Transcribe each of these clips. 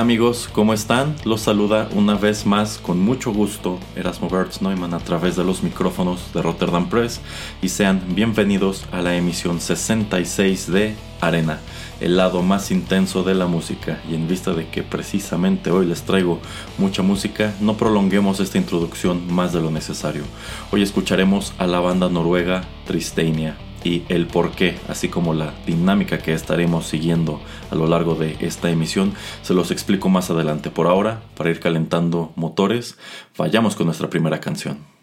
Amigos, ¿cómo están? Los saluda una vez más con mucho gusto Erasmo Bertz Neumann a través de los micrófonos de Rotterdam Press y sean bienvenidos a la emisión 66 de Arena, el lado más intenso de la música. Y en vista de que precisamente hoy les traigo mucha música, no prolonguemos esta introducción más de lo necesario. Hoy escucharemos a la banda noruega Tristania y el por qué, así como la dinámica que estaremos siguiendo a lo largo de esta emisión, se los explico más adelante. Por ahora, para ir calentando motores, vayamos con nuestra primera canción.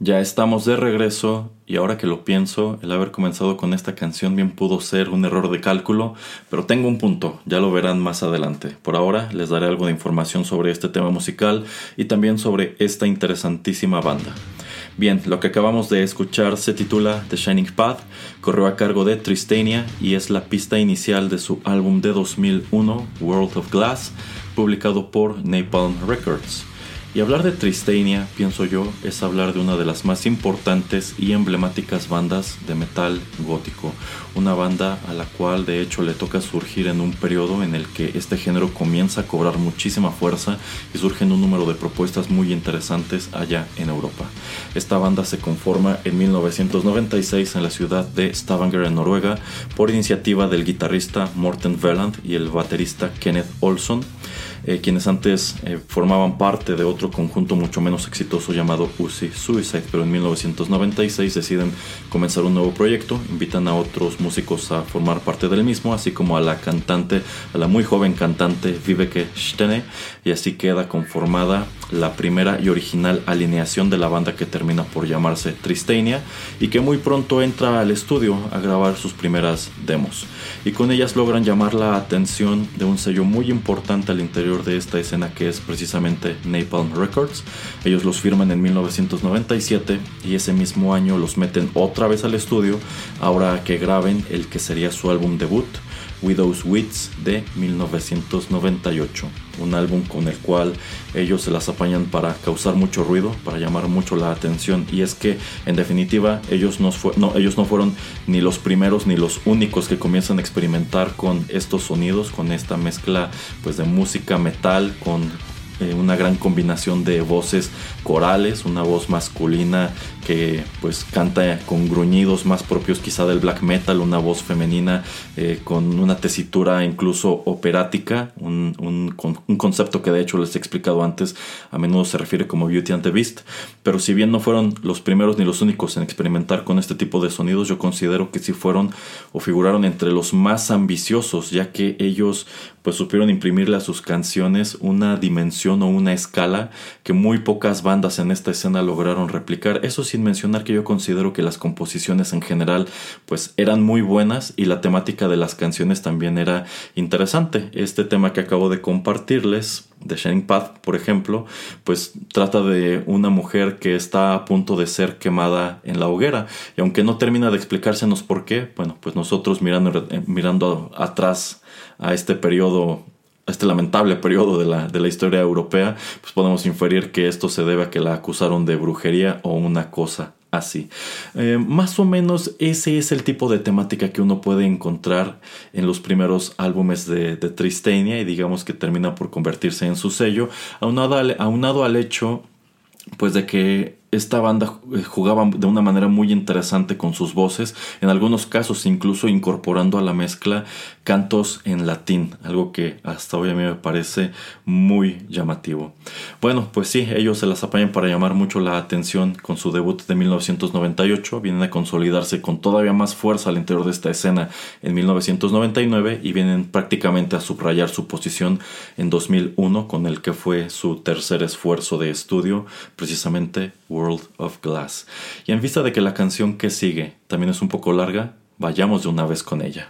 Ya estamos de regreso y ahora que lo pienso, el haber comenzado con esta canción bien pudo ser un error de cálculo, pero tengo un punto, ya lo verán más adelante. Por ahora les daré algo de información sobre este tema musical y también sobre esta interesantísima banda. Bien, lo que acabamos de escuchar se titula The Shining Path, corrió a cargo de Tristania y es la pista inicial de su álbum de 2001, World of Glass, publicado por Napalm Records. Y hablar de Tristania, pienso yo, es hablar de una de las más importantes y emblemáticas bandas de metal gótico. Una banda a la cual de hecho le toca surgir en un periodo en el que este género comienza a cobrar muchísima fuerza y surgen un número de propuestas muy interesantes allá en Europa. Esta banda se conforma en 1996 en la ciudad de Stavanger en Noruega por iniciativa del guitarrista Morten Veland y el baterista Kenneth Olson eh, quienes antes eh, formaban parte de otro conjunto mucho menos exitoso llamado Uzi Suicide, pero en 1996 deciden comenzar un nuevo proyecto, invitan a otros músicos a formar parte del mismo, así como a la cantante, a la muy joven cantante Viveke Stene, y así queda conformada la primera y original alineación de la banda que termina por llamarse Tristania y que muy pronto entra al estudio a grabar sus primeras demos. Y con ellas logran llamar la atención de un sello muy importante al interior de esta escena que es precisamente Napalm Records. Ellos los firman en 1997 y ese mismo año los meten otra vez al estudio ahora que graben el que sería su álbum debut Widow's Wits de 1998, un álbum con el cual ellos se las apañan para causar mucho ruido, para llamar mucho la atención. Y es que en definitiva ellos no, fueron ni los primeros ni los únicos que comienzan a experimentar con estos sonidos, con esta mezcla pues de música metal con eh, una gran combinación de voces corales, una voz masculina que pues canta con gruñidos más propios quizá del black metal, una voz femenina eh, con una tesitura incluso operática, un, un, concepto que de hecho les he explicado antes, a menudo se refiere como Beauty and the Beast, pero si bien no fueron los primeros ni los únicos en experimentar con este tipo de sonidos, yo considero que sí fueron o figuraron entre los más ambiciosos, ya que ellos pues supieron imprimirle a sus canciones una dimensión o una escala que muy pocas bandas en esta escena lograron replicar. Eso sin mencionar que yo considero que las composiciones en general pues eran muy buenas y la temática de las canciones también era interesante. Este tema que acabo de compartirles de Shining Path, por ejemplo, pues trata de una mujer que está a punto de ser quemada en la hoguera. Y aunque no termina de explicársenos por qué, bueno, pues nosotros mirando, eh, mirando atrás a este periodo este lamentable periodo de la, de la, historia europea, pues podemos inferir que esto se debe a que la acusaron de brujería o una cosa así. Eh, más o menos ese es el tipo de temática que uno puede encontrar en los primeros álbumes de, de Tristania y digamos que termina por convertirse en su sello, aunado al, aunado al hecho pues de que esta banda eh, jugaba de una manera muy interesante con sus voces, en algunos casos incluso incorporando a la mezcla cantos en latín, algo que hasta hoy a mí me parece muy llamativo. Bueno, pues sí, ellos se las apañan para llamar mucho la atención con su debut de 1998, vienen a consolidarse con todavía más fuerza al interior de esta escena en 1999 y vienen prácticamente a subrayar su posición en 2001 con el que fue su tercer esfuerzo de estudio, precisamente World of Glass. Y en vista de que la canción que sigue también es un poco larga, vayamos de una vez con ella.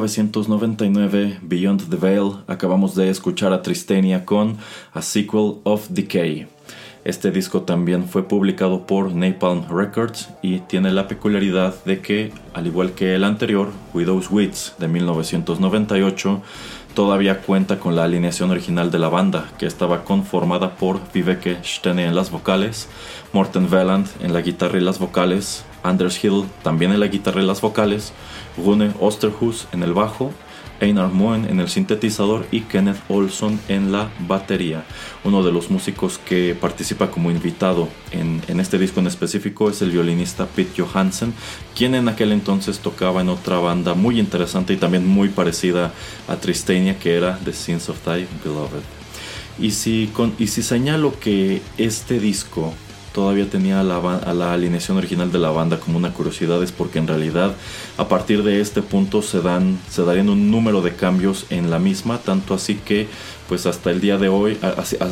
1999, Beyond the Veil, acabamos de escuchar a Tristania con A Sequel of Decay. Este disco también fue publicado por Napalm Records y tiene la peculiaridad de que, al igual que el anterior, Widow's Wits de 1998, todavía cuenta con la alineación original de la banda, que estaba conformada por Viveke Stene en las vocales, Morten Veland en la guitarra y las vocales, Anders Hill también en la guitarra y las vocales, Rune Osterhus en el bajo, Einar Moen en el sintetizador y Kenneth Olson en la batería. Uno de los músicos que participa como invitado en, este disco en específico es el violinista Pete Johansen, quien en aquel entonces tocaba en otra banda muy interesante y también muy parecida a Tristania que era The Sins of Thy Beloved. Y si señalo que este disco todavía tenía a la, alineación original de la banda como una curiosidad es porque en realidad a partir de este punto se dan se darían un número de cambios en la misma tanto así que pues hasta el día de hoy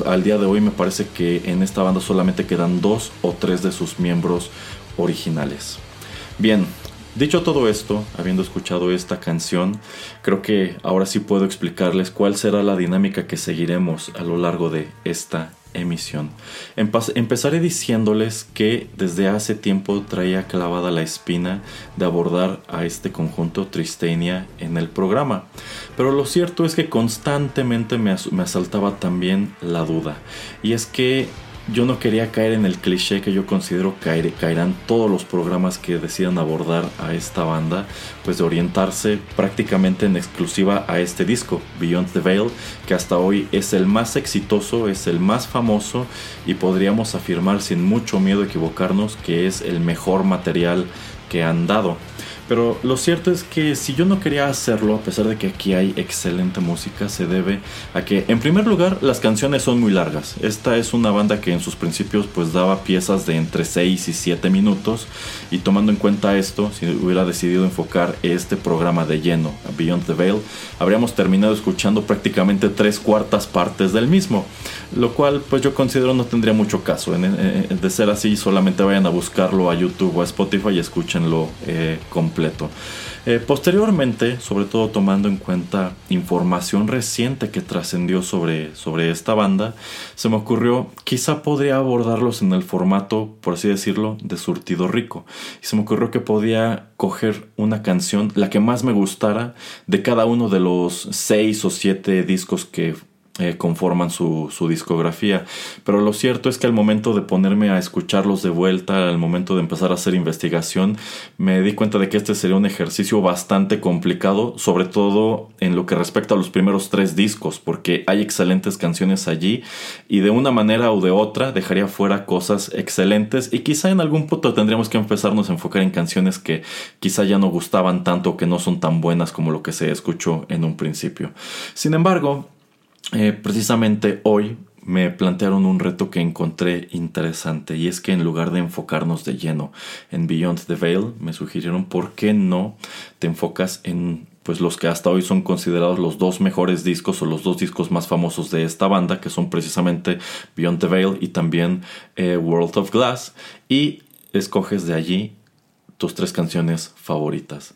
al día de hoy me parece que en esta banda solamente quedan dos o tres de sus miembros originales. Bien Dicho todo esto, habiendo escuchado esta canción, creo que ahora sí puedo explicarles cuál será la dinámica que seguiremos a lo largo de esta emisión. Empezaré diciéndoles que desde hace tiempo traía clavada la espina de abordar a este conjunto Tristenia en el programa, pero lo cierto es que constantemente me, me asaltaba también la duda, y es que yo no quería caer en el cliché que yo considero caer, caerán todos los programas que decidan abordar a esta banda, pues de orientarse prácticamente en exclusiva a este disco, Beyond the Veil, que hasta hoy es el más exitoso, es el más famoso y podríamos afirmar sin mucho miedo a equivocarnos que es el mejor material que han dado. Pero lo cierto es que si yo no quería hacerlo, a pesar de que aquí hay excelente música, se debe a que, en primer lugar, las canciones son muy largas. Esta es una banda que en sus principios pues daba piezas de entre 6 y 7 minutos. Y tomando en cuenta esto, si hubiera decidido enfocar este programa de lleno, Beyond the Veil, habríamos terminado escuchando prácticamente tres cuartas partes del mismo. Lo cual pues yo considero no tendría mucho caso. de ser así, solamente vayan a buscarlo a YouTube o a Spotify y escúchenlo eh, completo eh, posteriormente, sobre todo tomando en cuenta información reciente que trascendió sobre, sobre esta banda, se me ocurrió quizá podría abordarlos en el formato, por así decirlo, de surtido rico. Y se me ocurrió que podía coger una canción, la que más me gustara, de cada uno de los seis o siete discos que eh, conforman su, discografía. Pero lo cierto es que al momento de ponerme a escucharlos de vuelta, al momento de empezar a hacer investigación, me di cuenta de que este sería un ejercicio bastante complicado, sobre todo en lo que respecta a los primeros tres discos, porque hay excelentes canciones allí y de una manera o de otra dejaría fuera cosas excelentes y quizá en algún punto tendríamos que empezarnos a enfocar en canciones que quizá ya no gustaban tanto, que no son tan buenas como lo que se escuchó en un principio. Sin embargo, eh, precisamente hoy me plantearon un reto que encontré interesante y es que en lugar de enfocarnos de lleno en Beyond the Veil, me sugirieron por qué no te enfocas en pues los que hasta hoy son considerados los dos mejores discos o los dos discos más famosos de esta banda, que son precisamente Beyond the Veil y también eh, World of Glass, y escoges de allí tus tres canciones favoritas.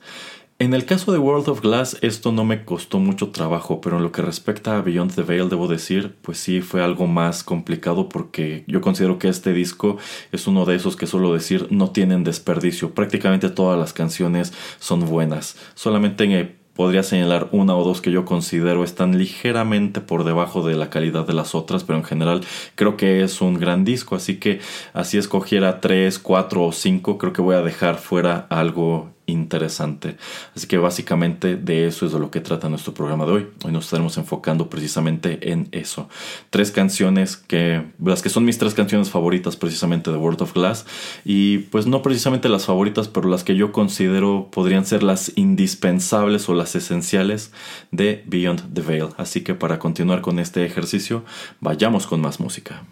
En el caso de World of Glass esto no me costó mucho trabajo, pero en lo que respecta a Beyond the Veil debo decir, pues sí fue algo más complicado porque yo considero que este disco es uno de esos que suelo decir no tienen desperdicio. Prácticamente todas las canciones son buenas. Solamente en podría señalar una o dos que yo considero están ligeramente por debajo de la calidad de las otras, pero en general creo que es un gran disco, así que así escogiera tres, cuatro o cinco, creo que voy a dejar fuera algo interesante. Así que básicamente de eso es de lo que trata nuestro programa de hoy. Hoy nos estaremos enfocando precisamente en eso. Tres canciones que, las que son mis tres canciones favoritas precisamente de World of Glass. Y pues no precisamente las favoritas, pero las que yo considero podrían ser las indispensables o las esenciales de Beyond the Veil. Así que para continuar con este ejercicio, vayamos con más música.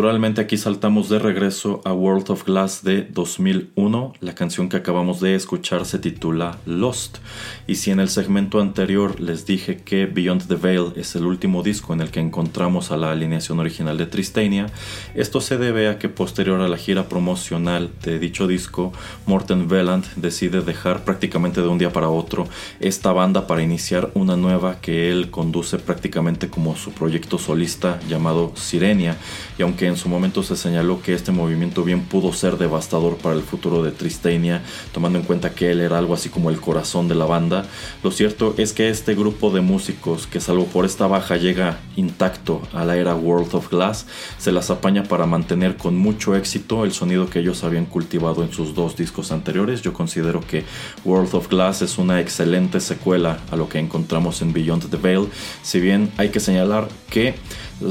Naturalmente aquí saltamos de regreso a World of Glass de 2001. La canción que acabamos de escuchar se titula Lost. Y si en el segmento anterior les dije que Beyond the Veil es el último disco en el que encontramos a la alineación original de Tristania, esto se debe a que posterior a la gira promocional de dicho disco, Morten Veland decide dejar prácticamente de un día para otro esta banda para iniciar una nueva que él conduce prácticamente como su proyecto solista llamado Sirenia aunque en su momento se señaló que este movimiento bien pudo ser devastador para el futuro de Tristania, tomando en cuenta que él era algo así como el corazón de la banda, lo cierto es que este grupo de músicos, que salvo por esta baja llega intacto a la era World of Glass, se las apaña para mantener con mucho éxito el sonido que ellos habían cultivado en sus dos discos anteriores. Yo considero que World of Glass es una excelente secuela a lo que encontramos en Beyond the Veil, si bien hay que señalar que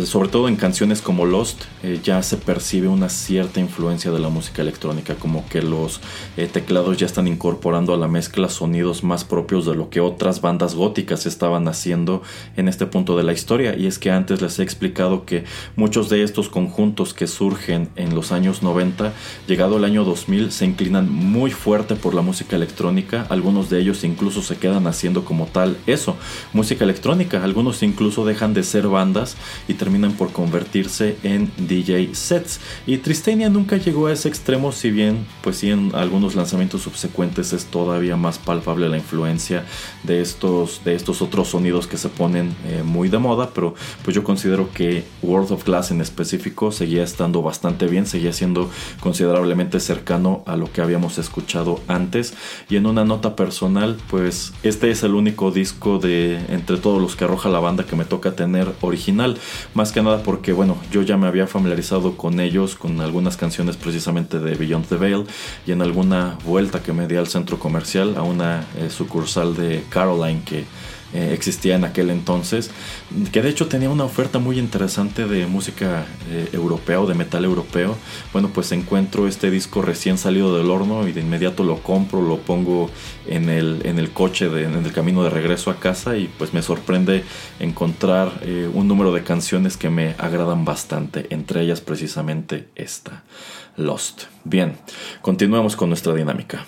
sobre todo en canciones como Lost, eh, ya se percibe una cierta influencia de la música electrónica, como que los eh, teclados ya están incorporando a la mezcla sonidos más propios de lo que otras bandas góticas estaban haciendo en este punto de la historia. Y es que antes les he explicado que muchos de estos conjuntos que surgen en los años 90, llegado el año 2000, se inclinan muy fuerte por la música electrónica. Algunos de ellos incluso se quedan haciendo como tal eso, música electrónica. Algunos incluso dejan de ser bandas y terminan por convertirse en DJ sets. Y Tristania nunca llegó a ese extremo, si bien, pues sí, en algunos lanzamientos subsecuentes es todavía más palpable la influencia de estos, de estos otros sonidos que se ponen eh, muy de moda, pero pues yo considero que World of Glass en específico seguía estando bastante bien, seguía siendo considerablemente cercano a lo que habíamos escuchado antes. Y en una nota personal, pues este es el único disco de entre todos los que arroja la banda que me toca tener original. Más que nada porque, bueno, yo ya me había familiarizado con ellos, con algunas canciones precisamente de Beyond the Veil y en alguna vuelta que me di al centro comercial a una eh, sucursal de Caroline que eh, existía en aquel entonces, que de hecho tenía una oferta muy interesante de música eh, europea o de metal europeo. Bueno, pues encuentro este disco recién salido del horno y de inmediato lo compro, lo pongo en el, en el coche, en el camino de regreso a casa y pues me sorprende encontrar eh, un número de canciones que me agradan bastante, entre ellas precisamente esta, Lost. Bien, continuamos con nuestra dinámica.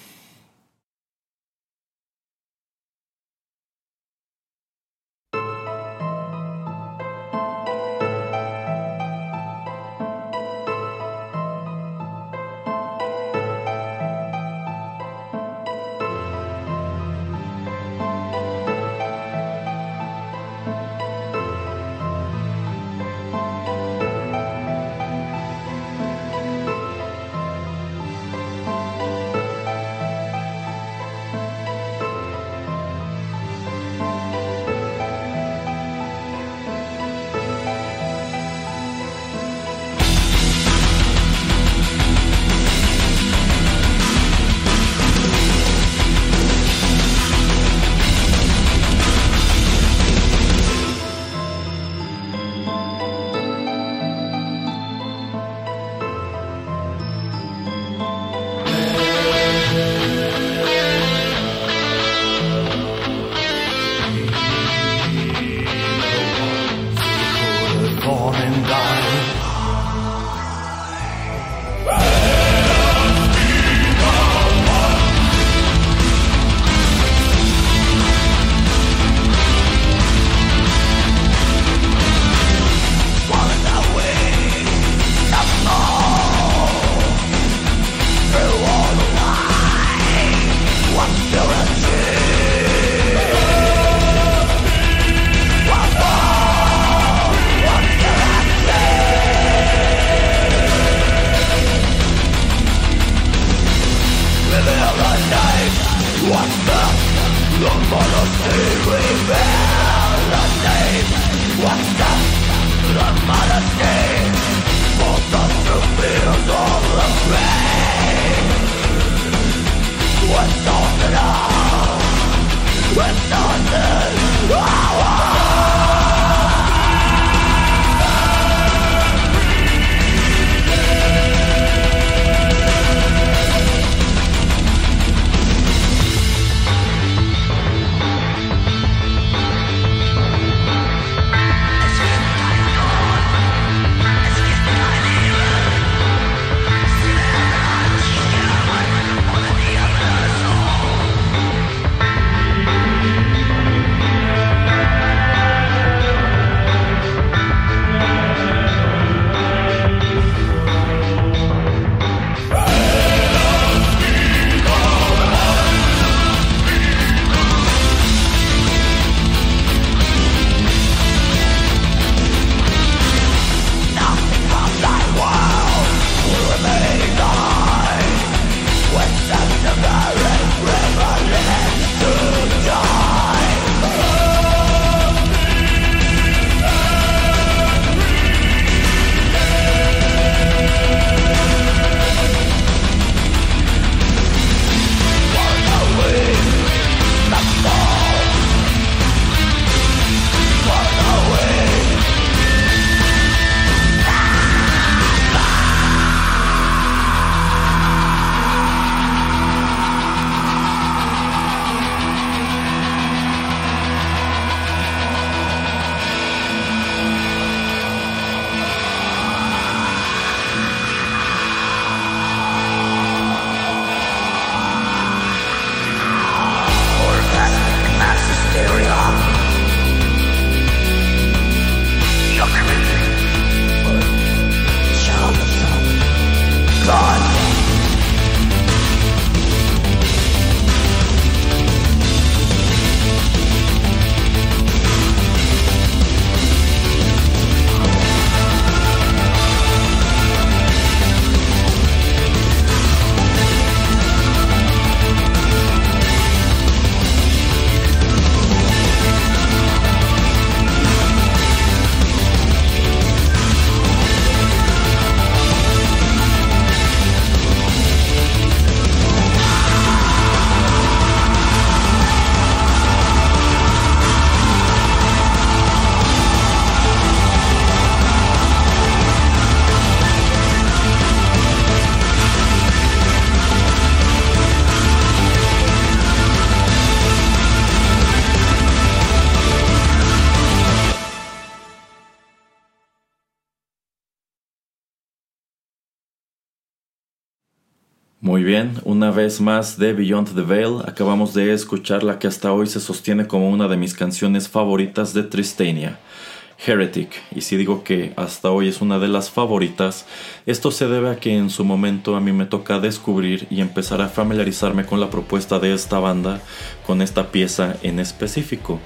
Una vez más de Beyond the Veil, acabamos de escuchar la que hasta hoy se sostiene como una de mis canciones favoritas de Tristania. Heretic, y si digo que hasta hoy es una de las favoritas, esto se debe a que en su momento a mí me toca descubrir y empezar a familiarizarme con la propuesta de esta banda, con esta pieza en específico.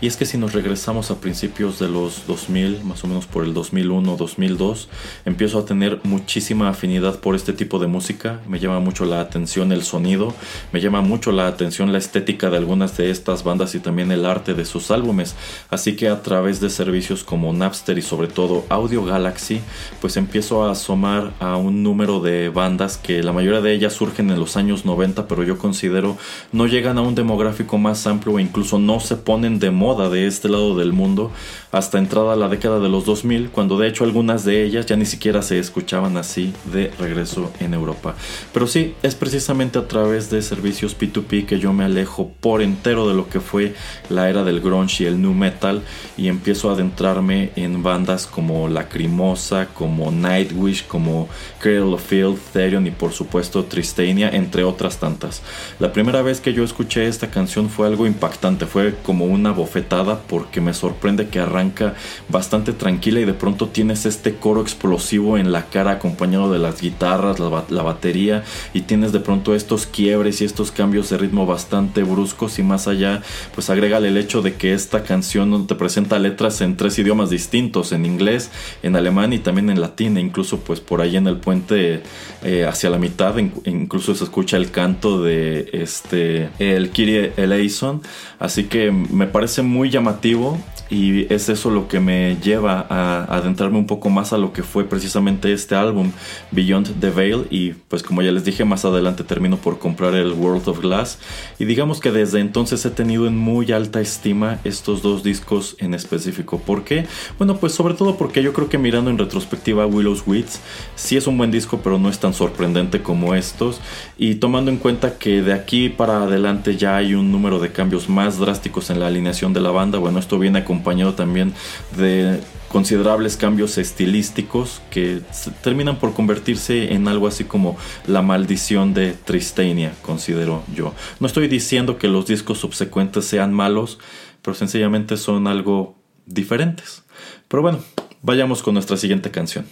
Y es que si nos regresamos a principios de los 2000, más o menos por el 2001, 2002, empiezo a tener muchísima afinidad por este tipo de música, me llama mucho la atención el sonido, me llama mucho la atención la estética de algunas de estas bandas y también el arte de sus álbumes, así que a través de servicios como Napster y sobre todo Audio Galaxy, pues empiezo a asomar a un número de bandas que la mayoría de ellas surgen en los años 90, pero yo considero no llegan a un demográfico más amplio e incluso no se ponen de moda de este lado del mundo hasta entrada a la década de los 2000, cuando de hecho algunas de ellas ya ni siquiera se escuchaban así de regreso en Europa. Pero sí, es precisamente a través de servicios P2P que yo me alejo por entero de lo que fue la era del grunge y el nu metal y empiezo a adentrar en bandas como Lacrimosa, como Nightwish, como Cradle of Field, Therion y por supuesto Tristania, entre otras tantas. La primera vez que yo escuché esta canción fue algo impactante, fue como una bofetada porque me sorprende que arranca bastante tranquila y de pronto tienes este coro explosivo en la cara acompañado de las guitarras, la, la batería y tienes de pronto estos quiebres y estos cambios de ritmo bastante bruscos y más allá pues agrégale el hecho de que esta canción te presenta letras en tres idiomas distintos, en inglés, en alemán y también en latín, e incluso pues por ahí en el puente eh, hacia la mitad, incluso se escucha el canto de este el Kyrie Eleison, así que me parece muy llamativo y es eso lo que me lleva a adentrarme un poco más a lo que fue precisamente este álbum Beyond the Veil y pues como ya les dije más adelante termino por comprar el World of Glass y digamos que desde entonces he tenido en muy alta estima estos dos discos en específico. ¿Por qué? Bueno pues sobre todo porque yo creo que mirando en retrospectiva Willow's Wits sí es un buen disco pero no es tan sorprendente como estos y tomando en cuenta que de aquí para adelante ya hay un número de cambios más drásticos en la alineación de la banda bueno esto viene a acompañado también de considerables cambios estilísticos que terminan por convertirse en algo así como la maldición de Tristania, considero yo. No estoy diciendo que los discos subsecuentes sean malos, pero sencillamente son algo diferentes. Pero bueno, vayamos con nuestra siguiente canción.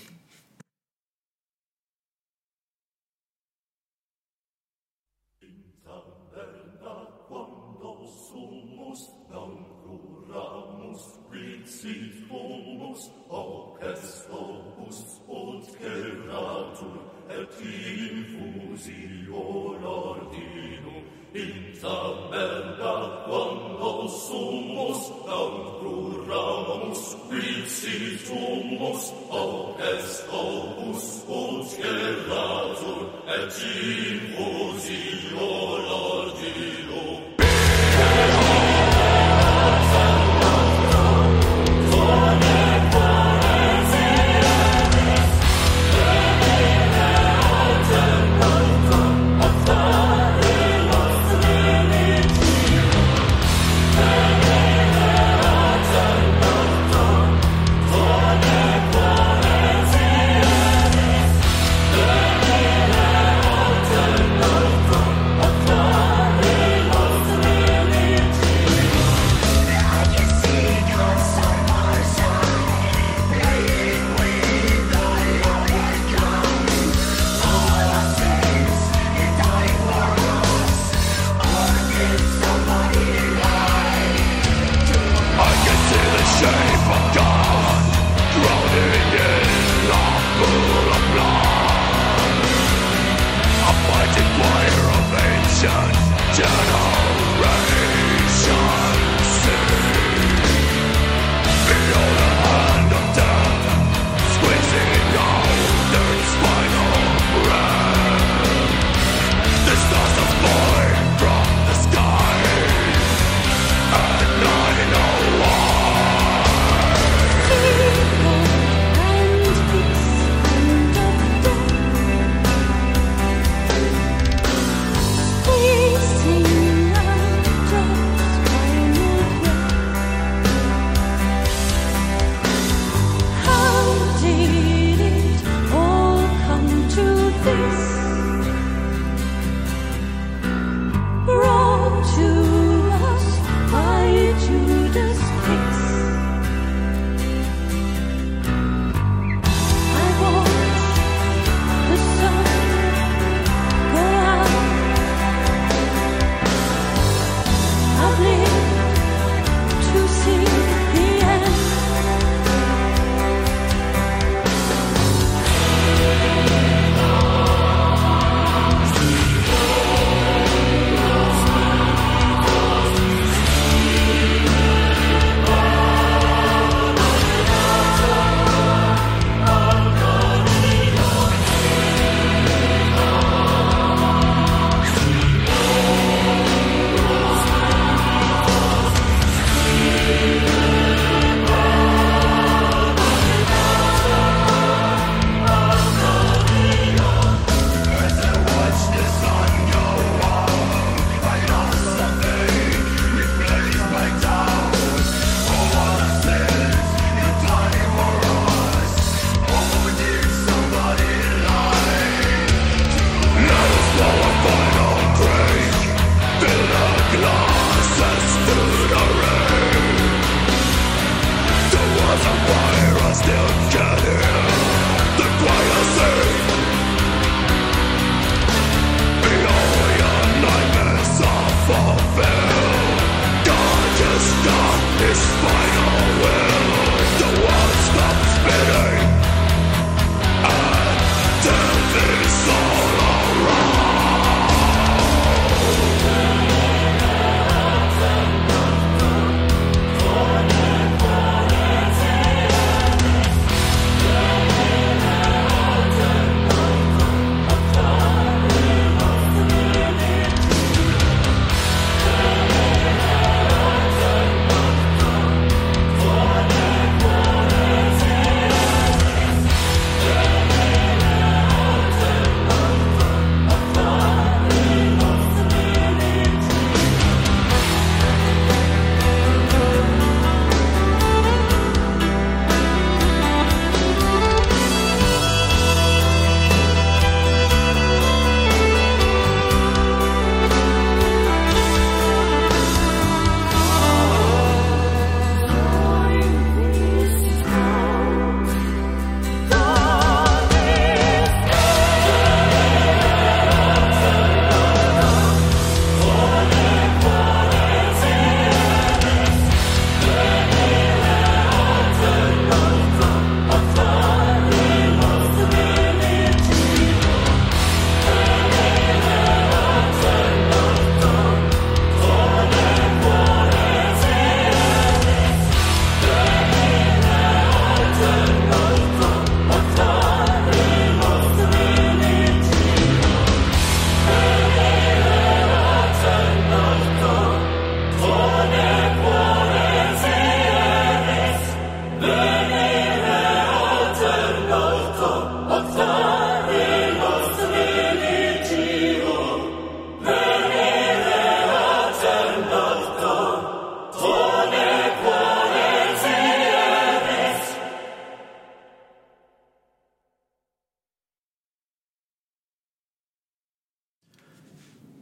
sumus, o est opus, ut scelazur, et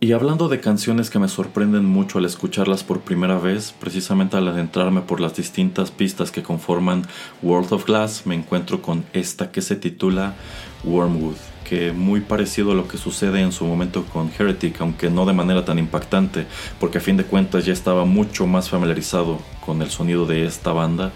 Y hablando de canciones que me sorprenden mucho al escucharlas por primera vez, precisamente al adentrarme por las distintas pistas que conforman World of Glass, me encuentro con esta que se titula Wormwood que muy parecido a lo que sucede en su momento con Heretic, aunque no de manera tan impactante, porque a fin de cuentas ya estaba mucho más familiarizado con el sonido de esta banda,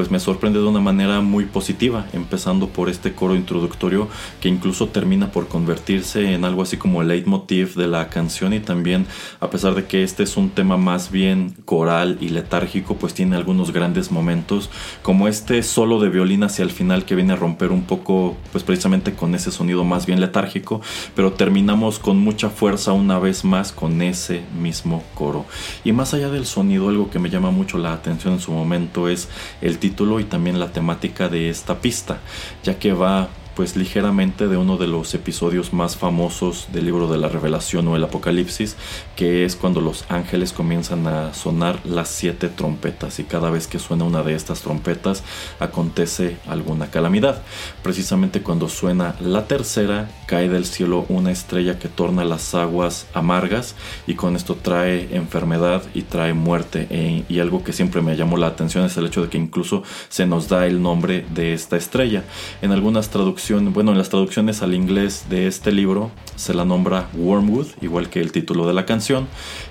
pues me sorprende de una manera muy positiva, empezando por este coro introductorio que incluso termina por convertirse en algo así como el leitmotiv de la canción y también a pesar de que este es un tema más bien coral y letárgico, pues tiene algunos grandes momentos, como este solo de violín hacia el final que viene a romper un poco, pues precisamente con ese sonido más bien letárgico, pero terminamos con mucha fuerza una vez más con ese mismo coro. Y más allá del sonido, algo que me llama mucho la atención en su momento es el título y también la temática de esta pista, ya que va pues ligeramente de uno de los episodios más famosos del libro de la revelación o el apocalipsis, que es cuando los ángeles comienzan a sonar las siete trompetas y cada vez que suena una de estas trompetas acontece alguna calamidad. Precisamente cuando suena la tercera cae del cielo una estrella que torna las aguas amargas y con esto trae enfermedad y trae muerte e, y algo que siempre me llamó la atención es el hecho de que incluso se nos da el nombre de esta estrella. En algunas traducciones bueno, en las traducciones al inglés de este libro se la nombra Wormwood, igual que el título de la canción.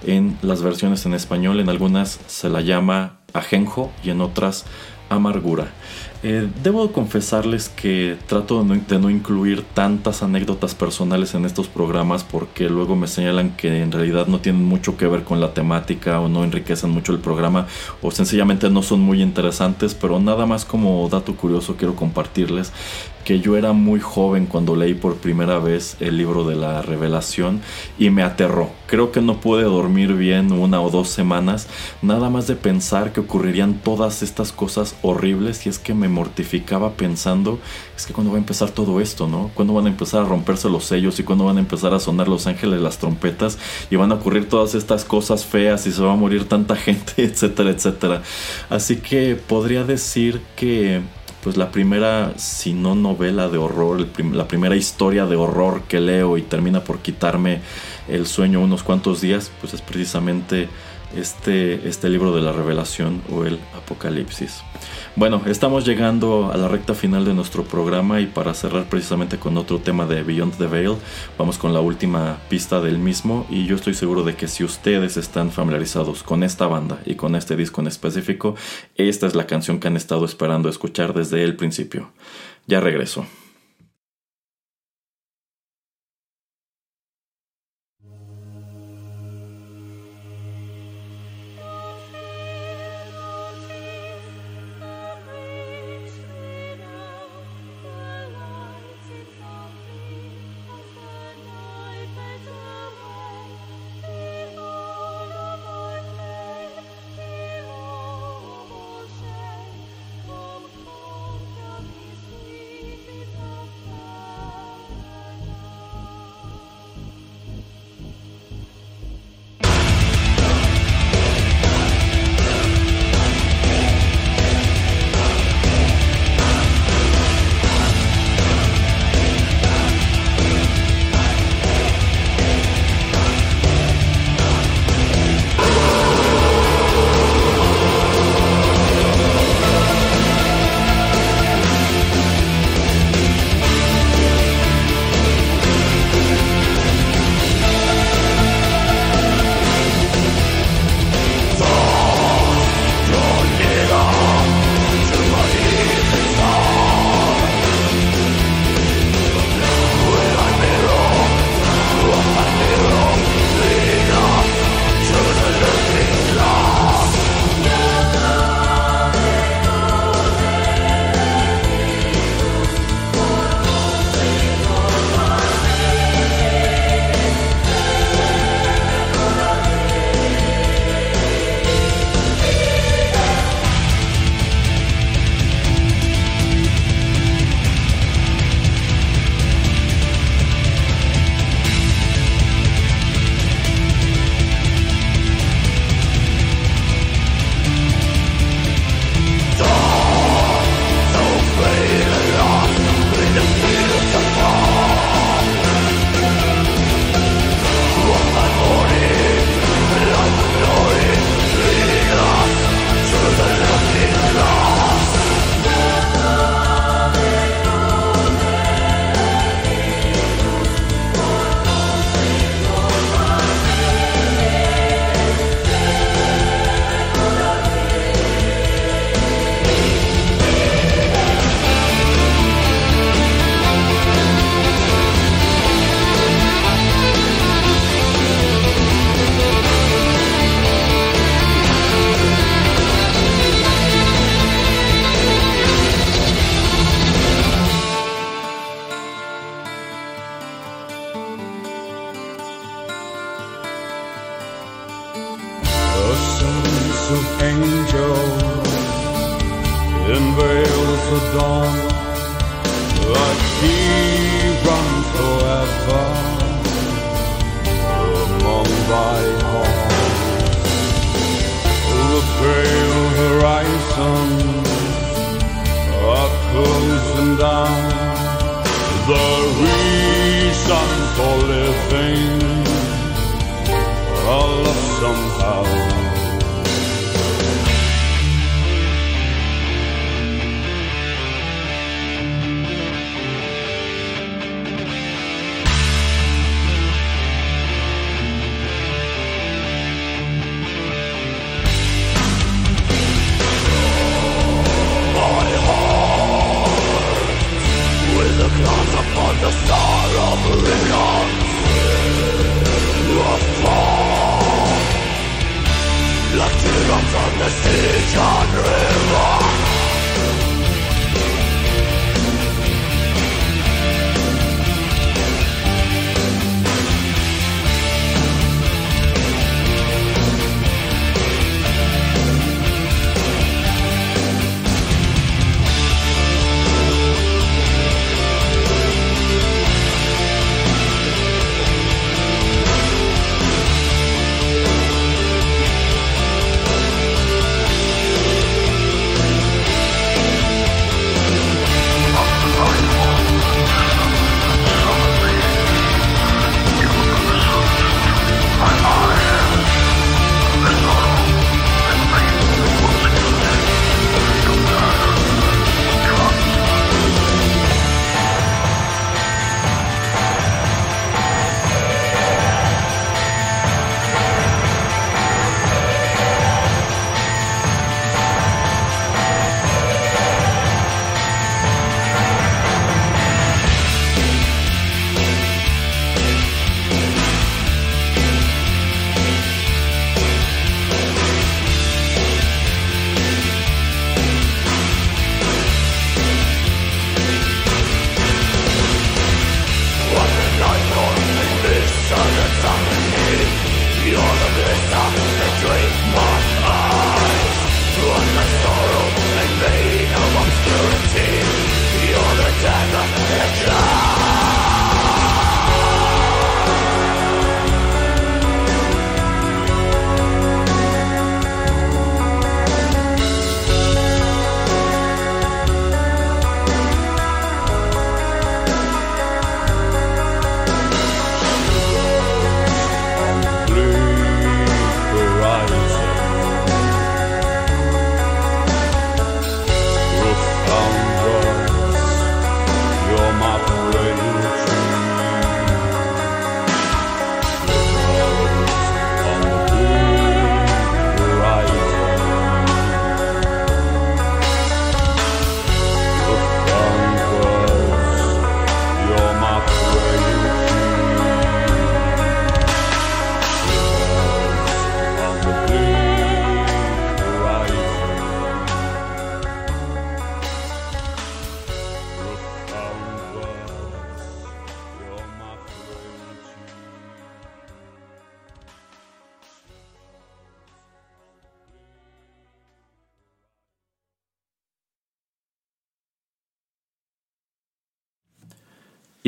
En las versiones en español, en algunas se la llama ajenjo y en otras amargura. Eh, debo confesarles que trato de no, incluir tantas anécdotas personales en estos programas porque luego me señalan que en realidad no tienen mucho que ver con la temática o no enriquecen mucho el programa o sencillamente no son muy interesantes, pero nada más como dato curioso quiero compartirles que yo era muy joven cuando leí por primera vez el libro de la revelación y me aterró. Creo que no pude dormir bien una o dos semanas, nada más de pensar que ocurrirían todas estas cosas horribles y es que me mortificaba pensando, es que cuando va a empezar todo esto, ¿no? Cuando van a empezar a romperse los sellos y cuando van a empezar a sonar los ángeles las trompetas y van a ocurrir todas estas cosas feas y se va a morir tanta gente, etcétera, etcétera. Así que podría decir que pues la primera, si no novela de horror, la primera historia de horror que leo y termina por quitarme el sueño unos cuantos días, pues es precisamente este, este libro de la revelación o el apocalipsis. Bueno, estamos llegando a la recta final de nuestro programa y para cerrar precisamente con otro tema de Beyond the Veil, vamos con la última pista del mismo y yo estoy seguro de que si ustedes están familiarizados con esta banda y con este disco en específico, esta es la canción que han estado esperando escuchar desde el principio. Ya regreso.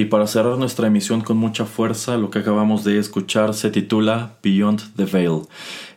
Y para cerrar nuestra emisión con mucha fuerza, lo que acabamos de escuchar se titula Beyond the Veil.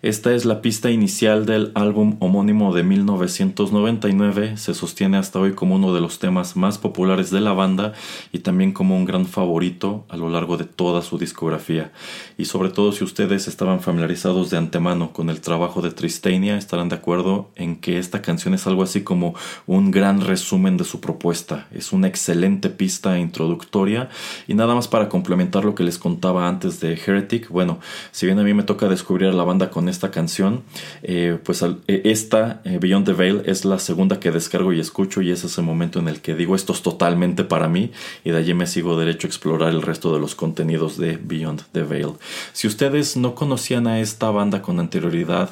Esta es la pista inicial del álbum homónimo de 1999, se sostiene hasta hoy como uno de los temas más populares de la banda y también como un gran favorito a lo largo de toda su discografía. Y sobre todo si ustedes estaban familiarizados de antemano con el trabajo de Tristania, estarán de acuerdo en que esta canción es algo así como un gran resumen de su propuesta. Es una excelente pista introductoria y nada más para complementar lo que les contaba antes de Heretic, bueno, si bien a mí me toca descubrir la banda con esta canción, eh, pues eh, esta, eh, Beyond the Veil, es la segunda que descargo y escucho y es ese momento en el que digo esto es totalmente para mí y de allí me sigo derecho a explorar el resto de los contenidos de Beyond the Veil. Si ustedes no conocían a esta banda con anterioridad,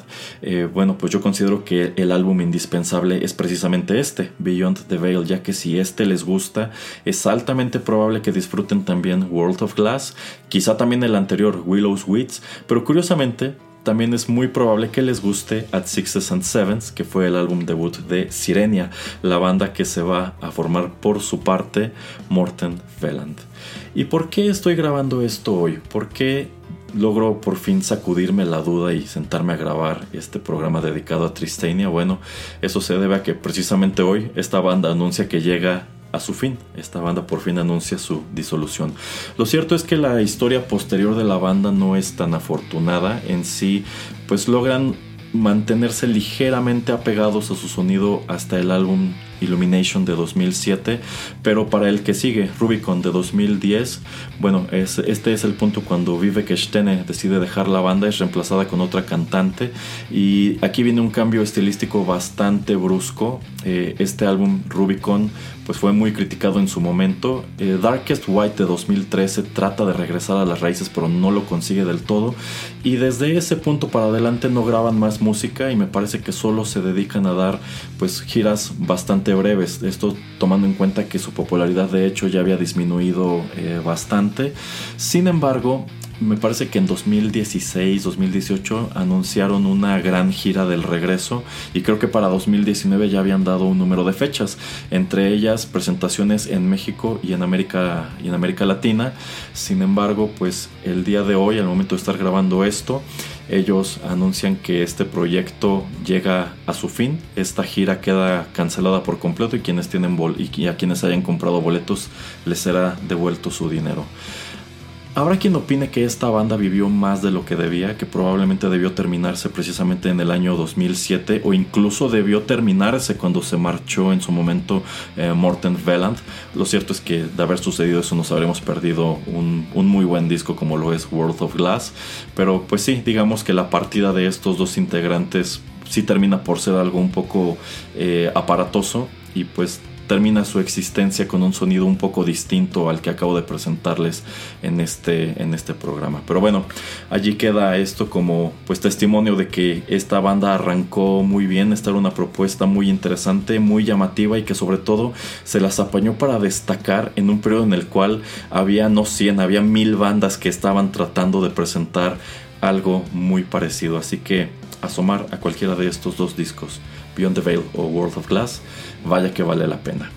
bueno, pues yo considero que el álbum indispensable es precisamente este, Beyond the Veil, ya que si este les gusta, es altamente probable que disfruten también World of Glass, quizá también el anterior Willow's Wits, pero curiosamente también es muy probable que les guste At Sixes and Sevens, que fue el álbum debut de Sirenia, la banda que se va a formar por su parte Morten Veland. ¿Y por qué estoy grabando esto hoy? ¿Por qué logro por fin sacudirme la duda y sentarme a grabar este programa dedicado a Tristania? Bueno, eso se debe a que precisamente hoy esta banda anuncia que llega a su fin. Esta banda por fin anuncia su disolución. Lo cierto es que la historia posterior de la banda no es tan afortunada. En sí, pues logran mantenerse ligeramente apegados a su sonido hasta el álbum Illumination de 2007, pero para el que sigue, Rubicon de 2010, bueno, es, este es el punto cuando Vivek Stene decide dejar la banda, es reemplazada con otra cantante y aquí viene un cambio estilístico bastante brusco. Eh, este álbum Rubicon pues fue muy criticado en su momento. Eh, Darkest White de 2013 trata de regresar a las raíces pero no lo consigue del todo y desde ese punto para adelante no graban más música y me parece que solo se dedican a dar pues giras bastante breves. Esto tomando en cuenta que su popularidad de hecho ya había disminuido eh, bastante. Sin embargo, me parece que en 2016, 2018 anunciaron una gran gira del regreso y creo que para 2019 ya habían dado un número de fechas, entre ellas presentaciones en México y en América y en América Latina. Sin embargo, pues el día de hoy, al momento de estar grabando esto, ellos anuncian que este proyecto llega a su fin, esta gira queda cancelada por completo y quienes tienen y a quienes hayan comprado boletos les será devuelto su dinero. Habrá quien opine que esta banda vivió más de lo que debía, que probablemente debió terminarse precisamente en el año 2007 o incluso debió terminarse cuando se marchó en su momento eh, Morten Veland. Lo cierto es que de haber sucedido eso nos habremos perdido un, muy buen disco como lo es World of Glass. Pero pues sí, digamos que la partida de estos dos integrantes sí termina por ser algo un poco eh, aparatoso y pues termina su existencia con un sonido un poco distinto al que acabo de presentarles en este, en este programa. Pero bueno, allí queda esto como pues testimonio de que esta banda arrancó muy bien, esta era una propuesta muy interesante, muy llamativa y que sobre todo se las apañó para destacar en un periodo en el cual había no 100, había mil bandas que estaban tratando de presentar algo muy parecido. Así que asomar a cualquiera de estos dos discos, Beyond the Veil o World of Glass, vaya que vale la pena.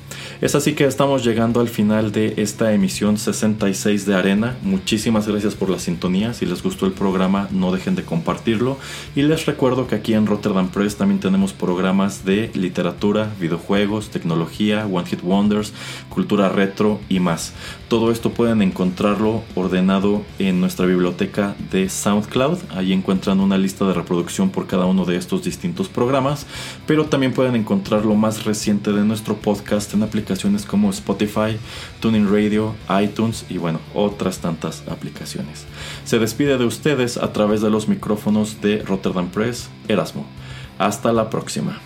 Es así que estamos llegando al final de esta emisión 66 de Arena. Muchísimas gracias por la sintonía. Si les gustó el programa, no dejen de compartirlo. Y les recuerdo que aquí en Rotterdam Press también tenemos programas de literatura, videojuegos, tecnología, One Hit Wonders, cultura retro y más. Todo esto pueden encontrarlo ordenado en nuestra biblioteca de SoundCloud. Ahí encuentran una lista de reproducción por cada uno de estos distintos programas. Pero también pueden encontrar lo más reciente de nuestro podcast en aplicaciones como Spotify, Tuning Radio, iTunes y bueno, otras tantas aplicaciones. Se despide de ustedes a través de los micrófonos de Rotterdam Press, Erasmo. Hasta la próxima.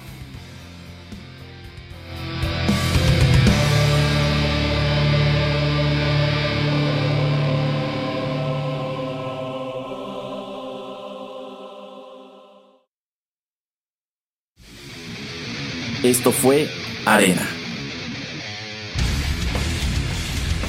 Esto fue Arena